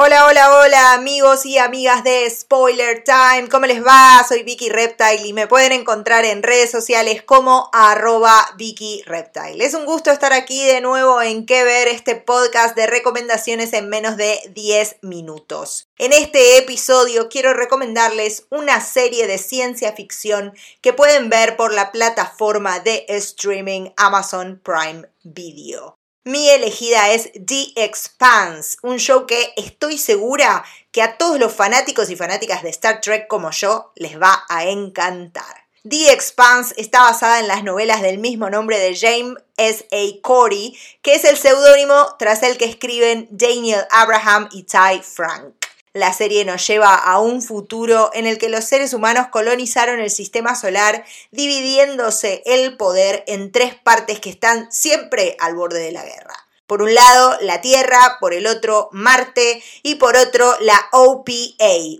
Hola, hola, hola amigos y amigas de Spoiler Time, ¿cómo les va? Soy Vicky Reptile y me pueden encontrar en redes sociales como arroba Vicky Reptile. Es un gusto estar aquí de nuevo en Que Ver, este podcast de recomendaciones en menos de 10 minutos. En este episodio quiero recomendarles una serie de ciencia ficción que pueden ver por la plataforma de streaming Amazon Prime Video. Mi elegida es The Expanse, un show que estoy segura que a todos los fanáticos y fanáticas de Star Trek como yo les va a encantar. The Expanse está basada en las novelas del mismo nombre de James S. A. Corey, que es el seudónimo tras el que escriben Daniel Abraham y Ty Frank. La serie nos lleva a un futuro en el que los seres humanos colonizaron el sistema solar, dividiéndose el poder en tres partes que están siempre al borde de la guerra. Por un lado, la Tierra, por el otro, Marte y por otro, la OPA,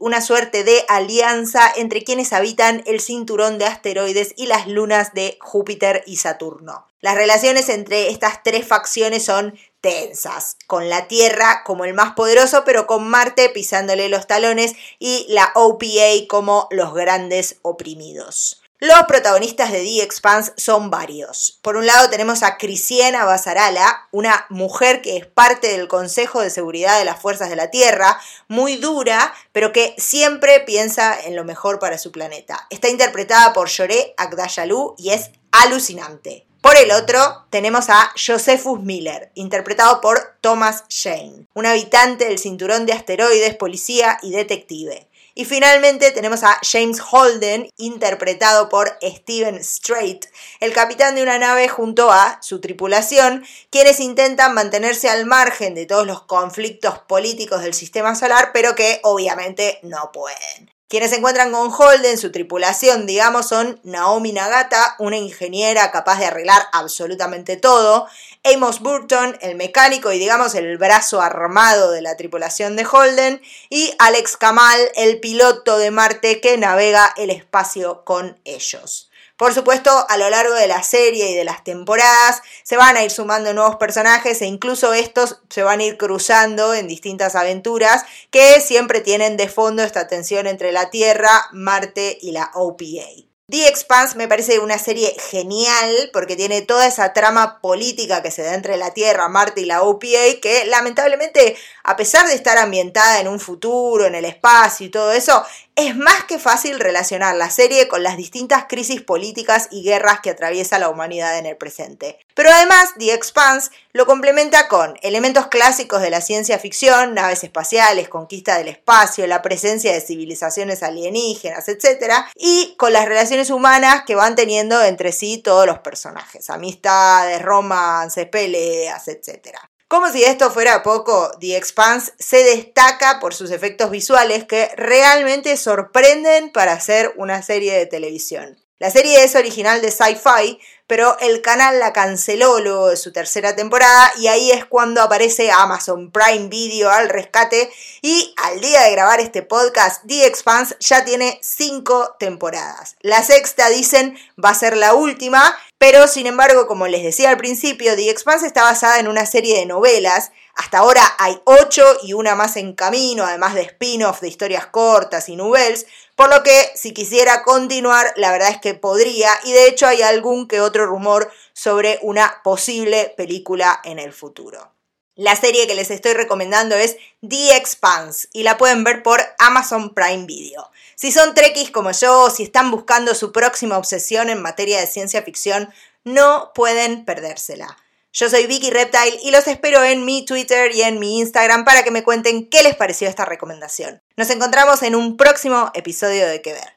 una suerte de alianza entre quienes habitan el cinturón de asteroides y las lunas de Júpiter y Saturno. Las relaciones entre estas tres facciones son tensas, con la Tierra como el más poderoso, pero con Marte pisándole los talones y la OPA como los grandes oprimidos. Los protagonistas de The Expanse son varios. Por un lado tenemos a Crisiena Basarala, una mujer que es parte del Consejo de Seguridad de las Fuerzas de la Tierra, muy dura, pero que siempre piensa en lo mejor para su planeta. Está interpretada por Lloré Agdayalú y es alucinante. Por el otro, tenemos a Josephus Miller, interpretado por Thomas Shane, un habitante del cinturón de asteroides, policía y detective. Y finalmente tenemos a James Holden, interpretado por Steven Strait, el capitán de una nave junto a su tripulación, quienes intentan mantenerse al margen de todos los conflictos políticos del sistema solar, pero que obviamente no pueden. Quienes se encuentran con Holden, su tripulación, digamos, son Naomi Nagata, una ingeniera capaz de arreglar absolutamente todo, Amos Burton, el mecánico y digamos el brazo armado de la tripulación de Holden, y Alex Kamal, el piloto de Marte que navega el espacio con ellos. Por supuesto, a lo largo de la serie y de las temporadas se van a ir sumando nuevos personajes e incluso estos se van a ir cruzando en distintas aventuras que siempre tienen de fondo esta tensión entre la Tierra, Marte y la OPA. The Expanse me parece una serie genial porque tiene toda esa trama política que se da entre la Tierra, Marte y la OPA que lamentablemente, a pesar de estar ambientada en un futuro, en el espacio y todo eso, es más que fácil relacionar la serie con las distintas crisis políticas y guerras que atraviesa la humanidad en el presente. Pero además, The Expanse lo complementa con elementos clásicos de la ciencia ficción, naves espaciales, conquista del espacio, la presencia de civilizaciones alienígenas, etc. Y con las relaciones humanas que van teniendo entre sí todos los personajes, amistades, romances, peleas, etc. Como si esto fuera poco, The Expanse se destaca por sus efectos visuales que realmente sorprenden para hacer una serie de televisión. La serie es original de Sci-Fi, pero el canal la canceló luego de su tercera temporada y ahí es cuando aparece Amazon Prime Video al rescate y al día de grabar este podcast, The Expanse ya tiene cinco temporadas. La sexta, dicen, va a ser la última, pero sin embargo, como les decía al principio, The Expanse está basada en una serie de novelas. Hasta ahora hay ocho y una más en camino, además de spin-off de historias cortas y novelas, por lo que si quisiera continuar, la verdad es que podría, y de hecho hay algún que otro rumor sobre una posible película en el futuro. La serie que les estoy recomendando es The Expanse y la pueden ver por Amazon Prime Video. Si son trekkies como yo o si están buscando su próxima obsesión en materia de ciencia ficción, no pueden perdérsela. Yo soy Vicky Reptile y los espero en mi Twitter y en mi Instagram para que me cuenten qué les pareció esta recomendación. Nos encontramos en un próximo episodio de Que Ver.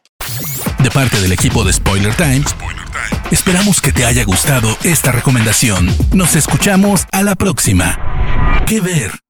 De parte del equipo de Spoiler Times, esperamos que te haya gustado esta recomendación. Nos escuchamos a la próxima. Que Ver.